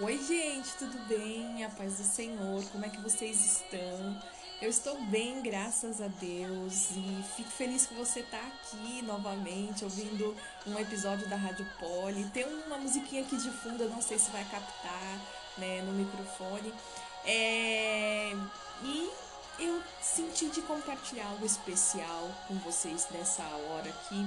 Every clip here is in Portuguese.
Oi, gente, tudo bem? A paz do Senhor, como é que vocês estão? Eu estou bem, graças a Deus, e fico feliz que você está aqui novamente ouvindo um episódio da Rádio Poli. Tem uma musiquinha aqui de fundo, eu não sei se vai captar né, no microfone. É... E eu senti de compartilhar algo especial com vocês nessa hora aqui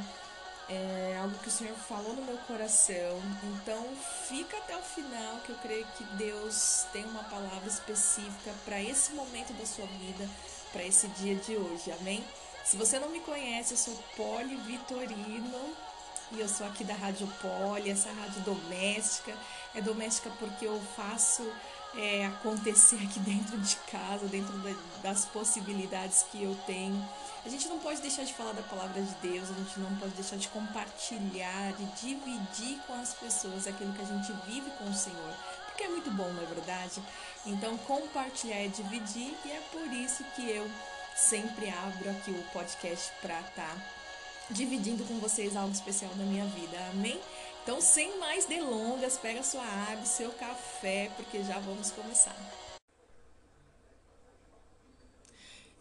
é algo que o Senhor falou no meu coração. Então, fica até o final, que eu creio que Deus tem uma palavra específica para esse momento da sua vida, para esse dia de hoje. Amém? Se você não me conhece, eu sou Poli Vitorino e eu sou aqui da Rádio Poli, essa rádio doméstica. É doméstica porque eu faço é, acontecer aqui dentro de casa, dentro das possibilidades que eu tenho. A gente não pode deixar de falar da palavra de Deus, a gente não pode deixar de compartilhar, de dividir com as pessoas aquilo que a gente vive com o Senhor, porque é muito bom, não é verdade? Então, compartilhar é dividir e é por isso que eu sempre abro aqui o podcast para estar tá dividindo com vocês algo especial da minha vida. Amém? Então, sem mais delongas, pega sua água, seu café, porque já vamos começar.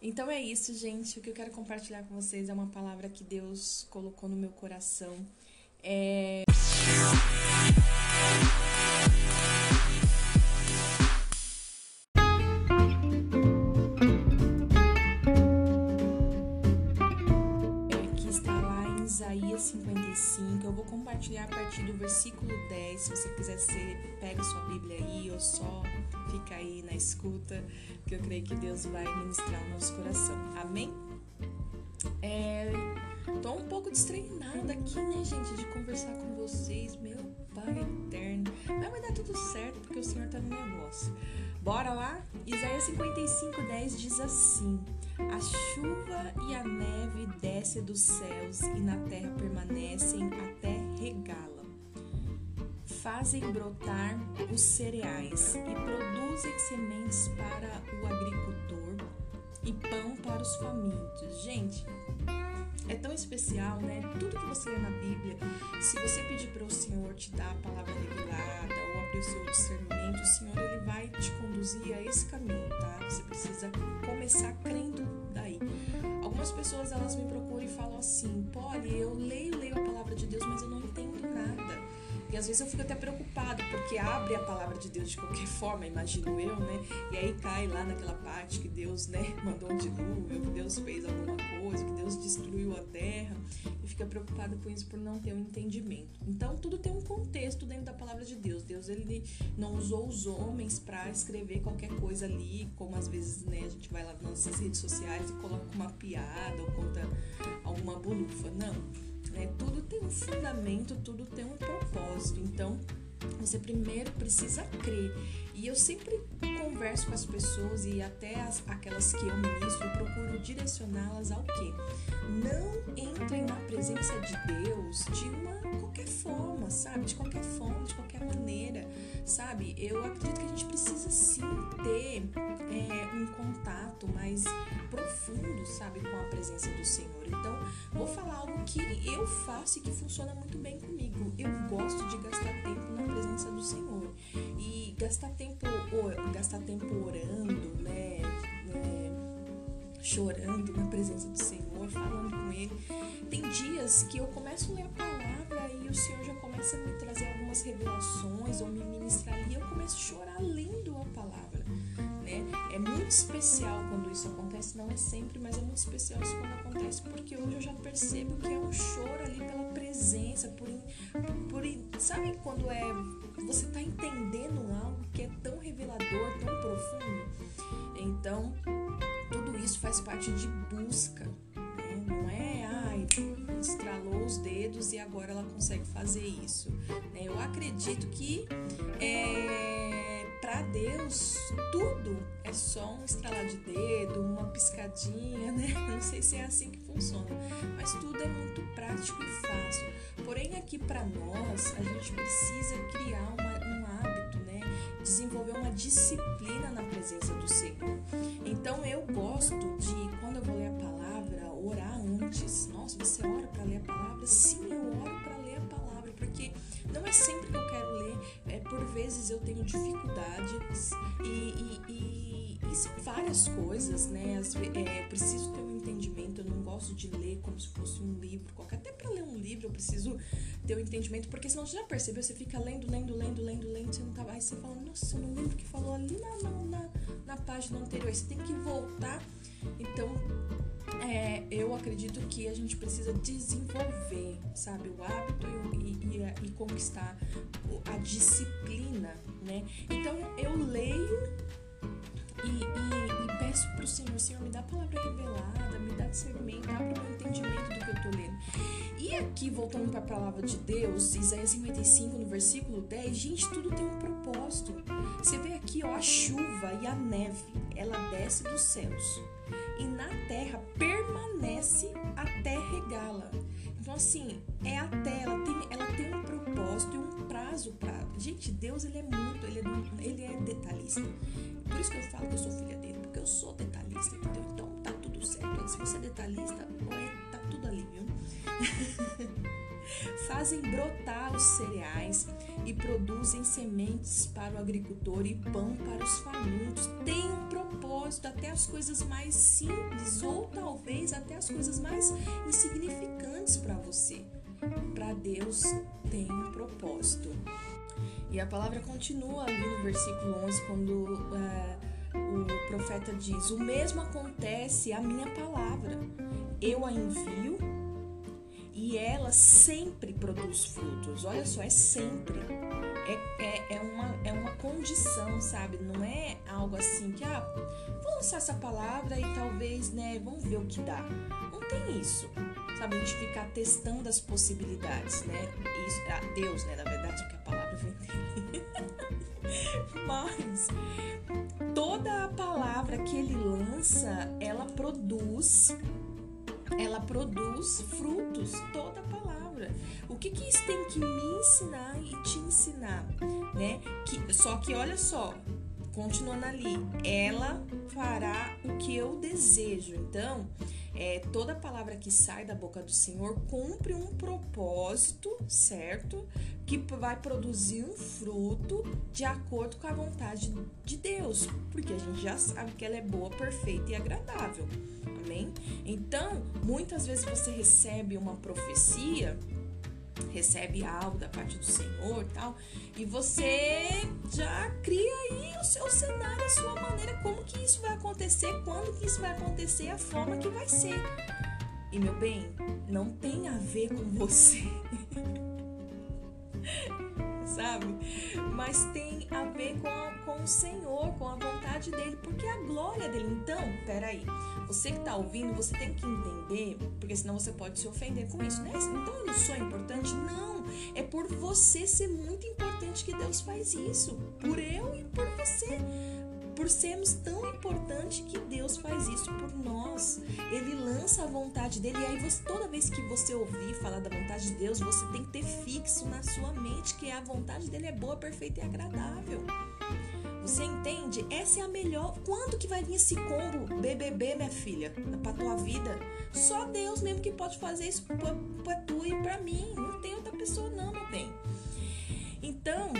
Então é isso, gente. O que eu quero compartilhar com vocês é uma palavra que Deus colocou no meu coração. É... do versículo 10. Se você quiser, ser, pega sua Bíblia aí ou só fica aí na escuta, que eu creio que Deus vai ministrar o nosso coração. Amém? É, tô um pouco destreinada aqui, né, gente, de conversar com vocês, meu Pai eterno. Mas vai dar tudo certo, porque o Senhor tá no negócio. Bora lá? Isaías 55, 10 diz assim: A chuva e a neve descem dos céus e na terra permanecem até regá-la fazem brotar os cereais e produzem sementes para o agricultor e pão para os famintos. Gente, é tão especial, né? Tudo que você lê na Bíblia, se você pedir para o Senhor te dar a palavra revelada ou abrir o seu discernimento, o Senhor ele vai te conduzir a esse caminho, tá? Você precisa começar crendo daí. Algumas pessoas elas me procuram e falam assim: "Polly, eu leio, leio a palavra de Deus, Às vezes eu fico até preocupado, porque abre a palavra de Deus de qualquer forma, imagino eu, né? E aí cai lá naquela parte que Deus, né, mandou um dilúvio, que Deus fez alguma coisa, que Deus destruiu a terra. E fica preocupado com isso por não ter um entendimento. Então tudo tem um contexto dentro da palavra de Deus. Deus ele não usou os homens para escrever qualquer coisa ali, como às vezes, né, a gente vai lá nas redes sociais e coloca uma piada ou conta alguma bolufa. Não né? Tudo tem um fundamento, tudo tem um propósito. Então, você primeiro precisa crer. E eu sempre converso com as pessoas e até as, aquelas que eu ministro, eu procuro direcioná-las ao quê? Não entrem na presença de Deus de uma qualquer forma, sabe? De qualquer forma, de qualquer maneira, sabe? Eu acredito que a gente precisa sim ter é, um contato mais profundo, sabe, com a presença do Senhor. Então, vou falar algo que eu faço e que funciona muito bem comigo. Eu gosto de gastar tempo na presença do Senhor e gastar tempo, gastar tempo orando, né? É, chorando na presença do Senhor, falando com Ele. Tem dias que eu começo a ler a palavra e o Senhor já começa a me trazer algumas revelações ou me ministrar ali. Eu começo a chorar lendo a muito especial quando isso acontece, não é sempre, mas é muito especial isso quando acontece, porque hoje eu já percebo que é um choro ali pela presença, por, por sabe quando é você tá entendendo algo que é tão revelador, tão profundo? Então, tudo isso faz parte de busca, né? Não é, ai, estralou os dedos e agora ela consegue fazer isso. Né? Eu acredito que é para Deus, tudo é só um estralar de dedo, uma piscadinha, né? Não sei se é assim que funciona, mas tudo é muito prático e fácil. Porém, aqui para nós, a gente precisa criar uma, um hábito, né? Desenvolver uma disciplina na presença do Senhor. Então, eu gosto de, quando eu vou ler a palavra, orar antes. Nossa, você ora para ler a palavra? Sim, eu oro para ler a palavra, porque não é sempre que eu vezes eu tenho dificuldades e, e, e, e várias coisas, né? É, eu preciso ter um entendimento, gosto de ler como se fosse um livro qualquer. Até para ler um livro eu preciso ter um entendimento, porque senão você já percebeu, você fica lendo, lendo, lendo, lendo, lendo, você não tá mais, você fala, nossa, eu não lembro o que falou ali na, na, na, na página anterior. Você tem que voltar. Então, é, eu acredito que a gente precisa desenvolver, sabe, o hábito e, e, e, conquistar a disciplina, né? Então eu leio e, e peço para o Senhor, Senhor, me dá a palavra revelada, me dá discernimento, abre o meu entendimento do que eu estou lendo. E aqui, voltando para a palavra de Deus, Isaías 55, no versículo 10, gente, tudo tem um propósito. Você vê aqui, ó, a chuva e a neve, ela desce dos céus e na terra permanece até regá-la. Assim, é até, ela tem, ela tem um propósito e um prazo para. Gente, Deus, ele é muito, ele é, ele é detalhista. Por isso que eu falo que eu sou filha dele, porque eu sou detalhista, entendeu? Então, tá tudo certo. Se você é detalhista, é, tá tudo ali, viu? Fazem brotar os cereais e produzem sementes para o agricultor e pão para os famintos. Tem um propósito, até as coisas mais simples ou talvez até as coisas mais insignificantes para você. Para Deus tem um propósito. E a palavra continua ali no versículo 11, quando uh, o profeta diz: O mesmo acontece a minha palavra. Eu a envio e ela sempre produz frutos. Olha só, é sempre. É, é, é, uma, é uma condição, sabe? Não é algo assim que, ah, vou lançar essa palavra e talvez, né, vamos ver o que dá. Não tem isso, sabe? A gente ficar testando as possibilidades, né? Isso, ah, Deus, né, na verdade, que a palavra vem dele. Mas toda a palavra que ele lança, ela produz ela produz frutos, toda a palavra. O que, que isso tem que me ensinar e te ensinar, né? Que, só que olha só, continuando ali, ela fará o que eu desejo. Então, é, toda palavra que sai da boca do Senhor cumpre um propósito, certo? Que vai produzir um fruto de acordo com a vontade de Deus, porque a gente já sabe que ela é boa, perfeita e agradável. Amém? Então, muitas vezes você recebe uma profecia recebe algo da parte do Senhor tal, e você já cria aí o seu cenário, a sua maneira, como que isso vai acontecer, quando que isso vai acontecer, a forma que vai ser. E meu bem, não tem a ver com você. Sabe? Mas tem a ver com, com o Senhor, com a vontade dele, porque é a glória dele. Então, peraí, você que tá ouvindo, você tem que entender, porque senão você pode se ofender com isso, né? Então eu não sou importante? Não, é por você ser muito importante que Deus faz isso, por eu e por você por sermos tão importantes que Deus faz isso por nós. Ele lança a vontade dele e aí você, toda vez que você ouvir falar da vontade de Deus, você tem que ter fixo na sua mente que a vontade dele é boa, perfeita e agradável. Você entende? Essa é a melhor. Quando que vai vir esse combo BBB, minha filha, pra tua vida? Só Deus mesmo que pode fazer isso pra, pra tu e pra mim. Não tem outra pessoa, não, bem. Então,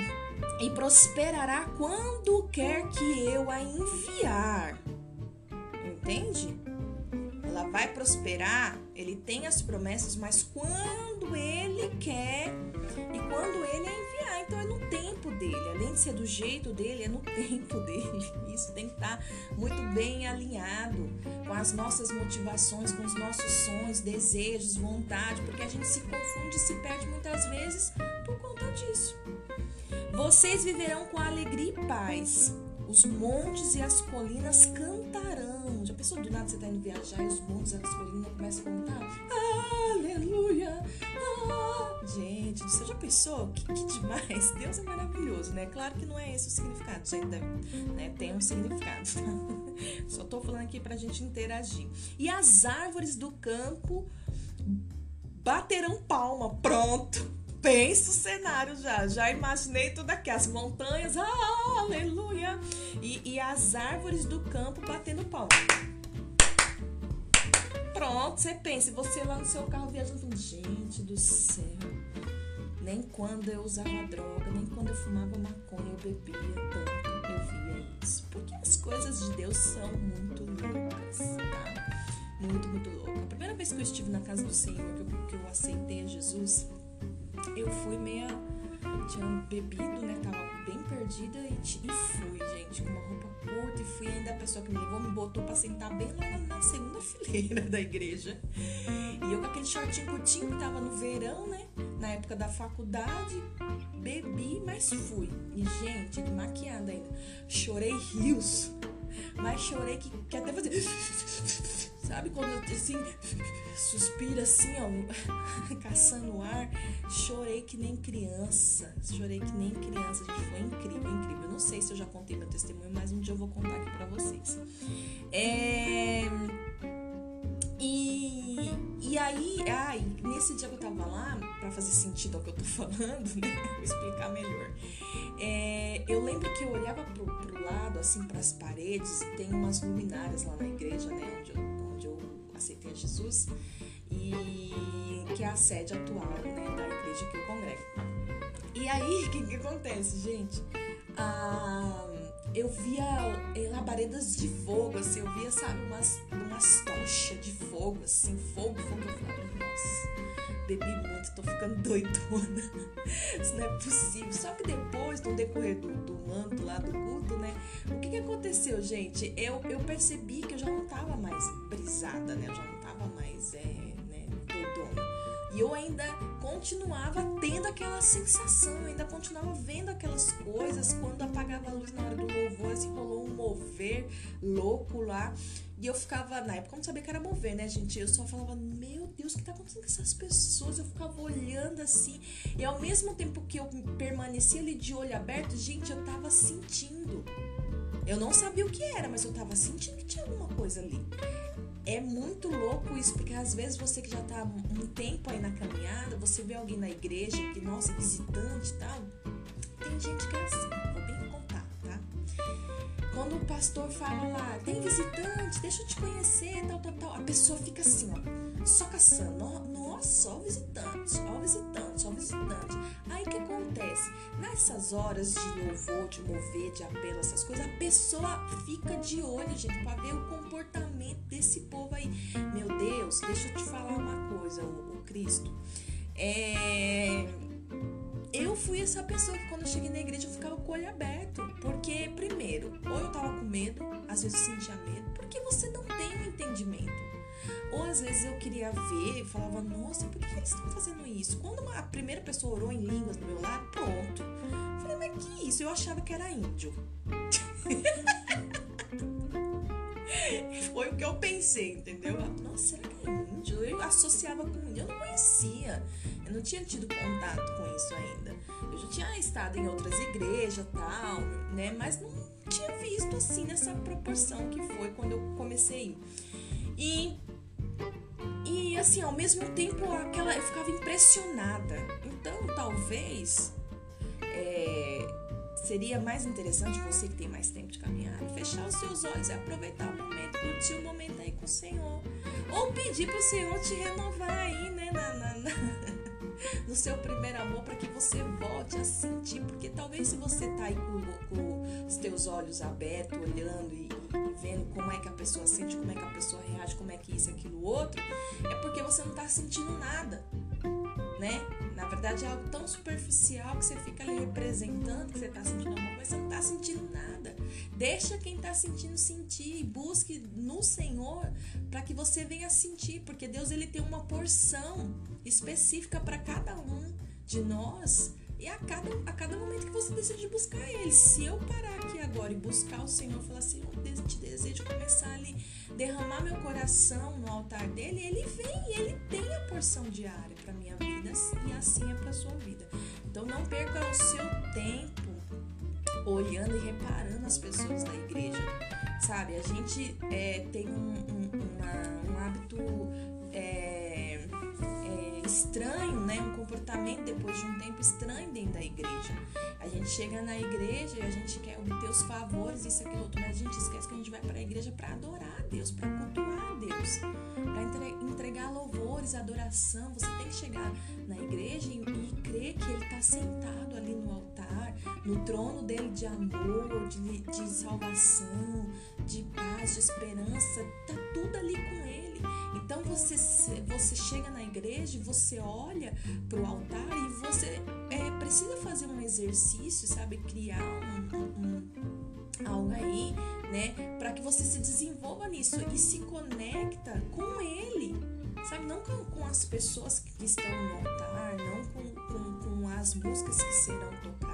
e prosperará quando quer que eu a enviar. Entende? Ela vai prosperar, ele tem as promessas, mas quando ele quer e quando ele a enviar. Então é no tempo dele, além de ser do jeito dele, é no tempo dele. Isso tem que estar muito bem alinhado com as nossas motivações, com os nossos sonhos, desejos, vontade, porque a gente se confunde e se perde muitas vezes por conta disso. Vocês viverão com alegria e paz. Os montes e as colinas cantarão. Já pensou do nada você tá indo viajar e os montes e as colinas começam a cantar? Aleluia! Ah. Gente, você já pensou? Que, que demais! Deus é maravilhoso, né? Claro que não é esse o significado, isso ainda né? tem um significado. Só tô falando aqui pra gente interagir. E as árvores do campo baterão palma. Pronto! Penso o cenário já. Já imaginei tudo aqui. As montanhas, ah, aleluia. E, e as árvores do campo batendo palma. Pronto, você pensa, você lá no seu carro viajando, gente do céu nem quando eu usava droga, nem quando eu fumava maconha, eu bebia tanto, eu via isso. Porque as coisas de Deus são muito loucas, tá? Muito, muito louca. A primeira vez que eu estive na casa do Senhor, que eu, que eu aceitei Jesus, eu fui meia. Tinha bebido, né? Tava bem perdida e, e fui, gente, com uma roupa curta. E fui ainda a pessoa que me levou, me botou pra sentar bem lá na, segunda fileira da igreja. E eu com aquele shortinho curtinho que tava no verão, né? Na época da faculdade, bebi, mas fui. E, gente, maquiada ainda. Chorei rios. Mas chorei que, que até fazer. Sabe quando assim, suspira assim, ó, caçando ar? Chorei que nem criança. Chorei que nem criança, gente. Foi incrível, incrível. Eu não sei se eu já contei meu testemunho, mas um dia eu vou contar aqui pra vocês. É. E, e aí, ai, nesse dia que eu tava lá, para fazer sentido ao que eu tô falando, né? Vou explicar melhor. É, eu lembro que eu olhava pro, pro lado, assim, para as paredes, e tem umas luminárias lá na igreja, né? Onde eu aceitei a Jesus e que é a sede atual né, da igreja que eu congrego. E aí, o que, que acontece, gente? Ah, eu via eh, labaredas de fogo, assim, eu via, sabe, umas, umas tochas de fogo, assim, fogo, fogo. Eu falava, nossa, bebi muito, tô ficando doidona. Isso não é possível. Só que depois, no decorrer do, do manto lá do culto, né? O que, que aconteceu, gente? Eu, eu percebi que eu já não tava mais brisada, né? Eu já não tava mais, é, né, doidona. E eu ainda continuava tendo aquela sensação, ainda continuava vendo aquelas coisas quando apagava a luz na hora do louvor, assim, rolou um mover louco lá. E eu ficava, na época não sabia que era mover, né, gente? Eu só falava, meu Deus, o que tá acontecendo com essas pessoas? Eu ficava olhando assim. E ao mesmo tempo que eu permanecia ali de olho aberto, gente, eu tava sentindo. Eu não sabia o que era, mas eu tava sentindo que tinha alguma coisa ali. É muito louco isso, porque às vezes você que já tá um tempo aí na caminhada, você vê alguém na igreja que, nossa, visitante e tal. Tem gente que é assim, vou bem contar, tá? Quando o pastor fala lá, tem visitante, deixa eu te conhecer, tal, tal, tal, a pessoa fica assim, ó, só caçando. Nossa, só visitante, só visitante, só visitante. Aí o que acontece? Nessas horas de louvor, de mover, de apelo, essas coisas, a pessoa fica de olho, gente, pra ver o comportamento desse povo aí. Meu Deus, deixa eu te falar uma coisa, o, Cristo. É eu fui essa pessoa que quando eu cheguei na igreja eu ficava com o olho aberto. Porque, primeiro, ou eu tava com medo, às vezes eu sentia medo, porque você não tem um entendimento. Ou às vezes eu queria ver e falava, nossa, por que eles estão fazendo isso? Quando a primeira pessoa orou em línguas do meu lado, pronto. Eu falei, mas que isso? Eu achava que era índio. Que eu pensei, entendeu? Nossa, será que é índio? Eu associava com índio, eu não conhecia. Eu não tinha tido contato com isso ainda. Eu já tinha estado em outras igrejas tal, né? Mas não tinha visto assim nessa proporção que foi quando eu comecei. E e assim, ao mesmo tempo, aquela eu ficava impressionada. Então, talvez é, seria mais interessante você que tem mais tempo de caminhar, fechar os seus olhos e aproveitar o momento, curtir o momento aí com o Senhor. Ou pedir para o Senhor te renovar aí, né, na, na, na no seu primeiro amor, para que você volte a sentir. Porque talvez se você tá aí com, com os teus olhos abertos, olhando e, e, vendo como é que a pessoa sente, como é que a pessoa reage, como é que isso, aquilo, outro, é porque você não tá sentindo nada né? Na verdade é algo tão superficial que você fica ali representando que você tá sentindo alguma coisa, você não tá sentindo nada. Deixa quem tá sentindo sentir, busque no Senhor para que você venha sentir, porque Deus ele tem uma porção específica para cada um de nós. E a cada, a cada momento que você decide buscar Ele, se eu parar aqui agora e buscar o Senhor, falar assim, eu te desejo começar ali, derramar meu coração no altar dele, Ele vem, Ele tem a porção diária para minha vida e assim é para sua vida. Então não perca o seu tempo olhando e reparando as pessoas da igreja, sabe? A gente é, tem um, um, uma, um hábito é, é, estranho, né? Um comportamento depois de um tempo estranho dentro da igreja. A gente chega na igreja e a gente quer obter os favores, isso, aquilo, outro, mas a gente esquece que a gente vai para a igreja para adorar a Deus, para cultuar Deus, para entregar louvores, adoração. Você tem que chegar na igreja e, crer que Ele está sentado ali no altar, no trono dele de amor, de, de salvação, de paz, de esperança. Tá tudo ali com Ele. Então você, você chega na igreja, você olha para o altar e você é, precisa fazer um exercício, sabe? Criar um, um algo aí, né? Para que você se desenvolva nisso e se conecta com ele, sabe? Não com, com as pessoas que estão no altar, não com, com, com as músicas que serão tocadas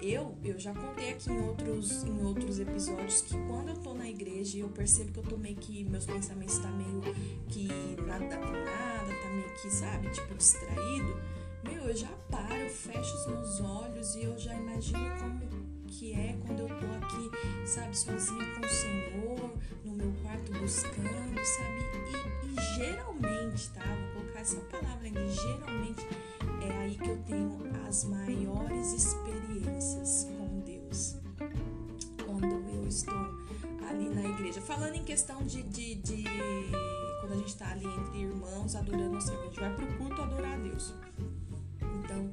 eu, eu já contei aqui em outros, em outros episódios que quando eu tô na igreja eu percebo que eu tô meio que meus pensamentos tá meio que nada com nada, tá meio que, sabe, tipo distraído, meu, eu já paro, fecho os meus olhos e eu já imagino como que é quando eu tô aqui, sabe, sozinha com o Senhor, no meu quarto buscando, sabe? E, e geralmente, tá? Vou colocar essa palavra aí, geralmente é aí que eu tenho as maiores experiências com Deus. Quando eu estou ali na igreja. Falando em questão de, de, de quando a gente está ali entre irmãos adorando o Senhor, a gente vai pro culto adorar a Deus. Então,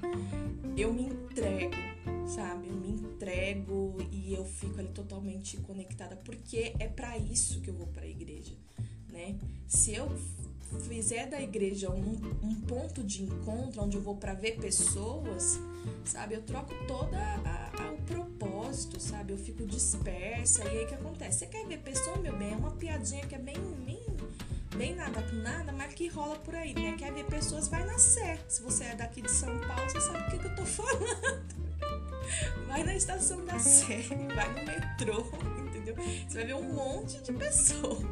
eu me entrego, sabe? Eu me entrego e eu fico ali totalmente conectada, porque é para isso que eu vou para a igreja, né? Se eu fizer da igreja um, um ponto de encontro onde eu vou para ver pessoas, sabe? Eu troco toda a, a, o propósito, sabe? Eu fico dispersa. E aí que acontece? Você quer ver pessoa, meu bem? É uma piadinha que é bem, bem, bem nada com nada, mas que rola por aí, né? Quer ver pessoas, vai na Sé. Se você é daqui de São Paulo, você sabe o que, que eu tô falando. Vai na estação da Sé, vai no metrô, entendeu? Você vai ver um monte de pessoas.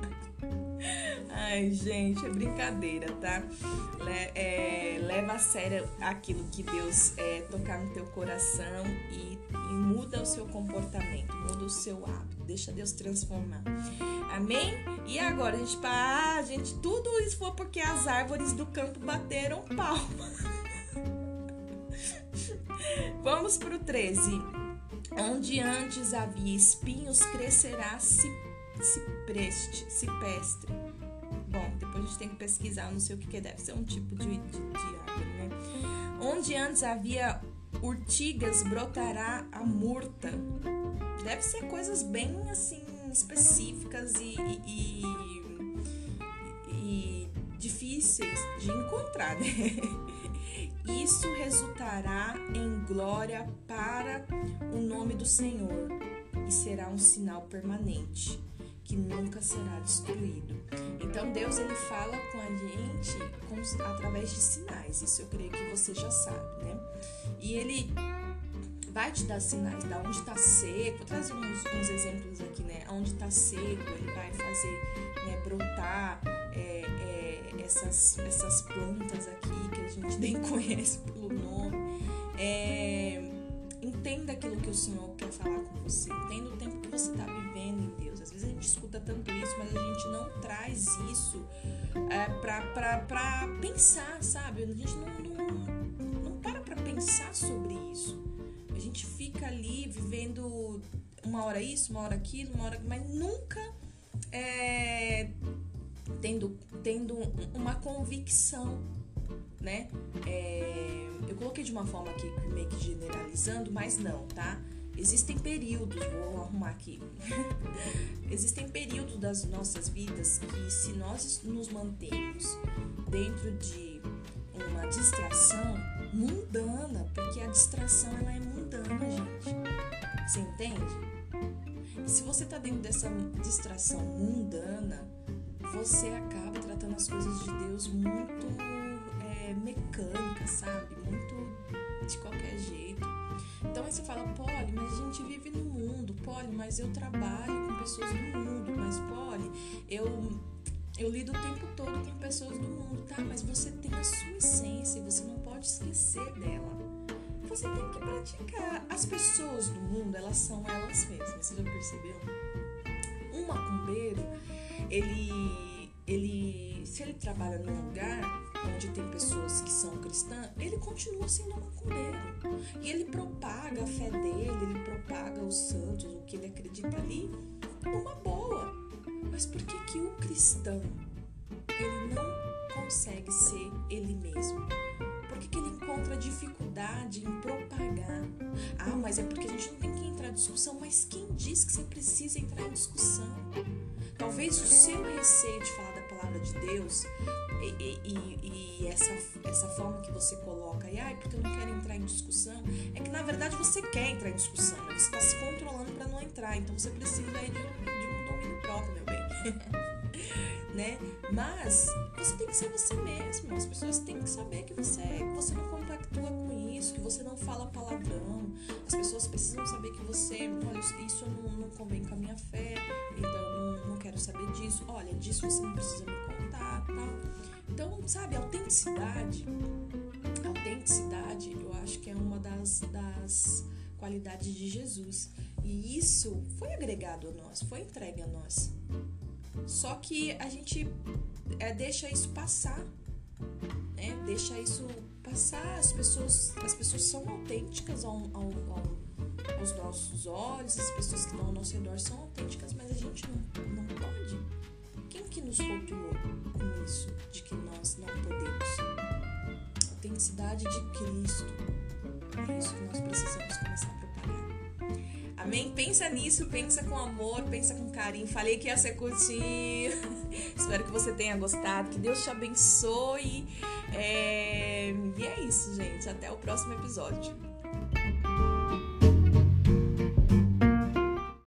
Ai, gente, é brincadeira, tá? Le é, leva a sério aquilo que Deus é, tocar no teu coração e, e muda o seu comportamento, muda o seu hábito, deixa Deus transformar. Amém? E agora, a gente, ah, gente, tudo isso foi porque as árvores do campo bateram palma. Vamos pro 13. Onde antes havia espinhos, crescerá cipreste, cipestre Bom, depois a gente tem que pesquisar, não sei o que, que deve ser um tipo de, de, de árvore, né? Onde antes havia urtigas, brotará a murta. Deve ser coisas bem assim específicas e, e, e difíceis de encontrar, né? Isso resultará em glória para o nome do Senhor e será um sinal permanente que nunca será destruído. Então Deus ele fala com a gente com, através de sinais. Isso eu creio que você já sabe, né? E ele vai te dar sinais da onde está seco. Trazer uns, uns, exemplos aqui, né? Onde está seco, ele vai fazer né, brotar é, é, essas, essas plantas aqui que a nem conhece pelo nome. É, entenda aquilo que o Senhor quer falar com você. Entenda o tempo que você está vivendo em Deus. Às vezes a gente escuta tanto isso, mas a gente não traz isso é, para pensar, sabe? A gente não, não, não para para pensar sobre isso. A gente fica ali vivendo uma hora isso, uma hora aquilo, uma hora. Mas nunca é, tendo, tendo uma convicção, né? É, eu coloquei de uma forma aqui meio que generalizando, mas não, tá? Existem períodos, vou arrumar aqui. Existem períodos das nossas vidas que se nós nos mantemos dentro de uma distração mundana, porque a distração ela é mundana, gente. Você entende? Se você tá dentro dessa distração mundana, você acaba tratando as coisas de Deus muito é, mecânica, sabe? Muito de qualquer jeito. Então aí você fala, Poli, mas a gente vive no mundo, Poli, mas eu trabalho com pessoas do mundo, mas Poli, eu, eu lido o tempo todo com pessoas do mundo, tá? Mas você tem a sua essência e você não pode esquecer dela. Você tem que praticar. As pessoas do mundo, elas são elas mesmas, você já percebeu? Um macumbeiro, ele ele, se ele trabalha num lugar onde tem pessoas que são cristãs, ele continua sendo macumbeiro. E ele propaga a fé dele, ele propaga os santos, o que ele acredita ali, numa boa. Mas por que que o cristão ele não consegue ser ele mesmo? Por que, que ele encontra dificuldade em propagar? Ah, mas é porque a gente não tem que entrar em discussão. Mas quem diz que você precisa entrar em discussão? Talvez o seu receio de falar palavra de Deus e, e, e, essa, essa forma que você coloca, e ai, porque eu não quero entrar em discussão, é que na verdade você quer entrar em discussão, né? você está se controlando para não entrar, então você precisa de, de um domínio próprio, meu bem. né? Mas você tem que ser você mesmo. As pessoas têm que saber que você, que você não compactua com isso, que você não fala palavrão. As pessoas precisam saber que você, olha, isso não, não convém com a minha fé, então não, não quero saber disso. Olha, disso você não precisa me contar, tal. Então, sabe, autenticidade, autenticidade, eu acho que é uma das, das qualidades de Jesus. E isso foi agregado a nós, foi entregue a nós. Só que a gente é, deixa isso passar, né? Deixa isso passar. As pessoas, as pessoas são autênticas ao, ao, ao, aos nossos olhos, as pessoas que estão ao nosso redor são autênticas, mas a gente não, não pode. Quem que nos rotulou com isso, de que nós não podemos? Autenticidade de Cristo. É isso que nós precisamos começar a propagar. Amém? Pensa nisso, pensa com amor, pensa com carinho. Falei que ia ser curtinho. Espero que você tenha gostado. Que Deus te abençoe. É... E é isso, gente. Até o próximo episódio.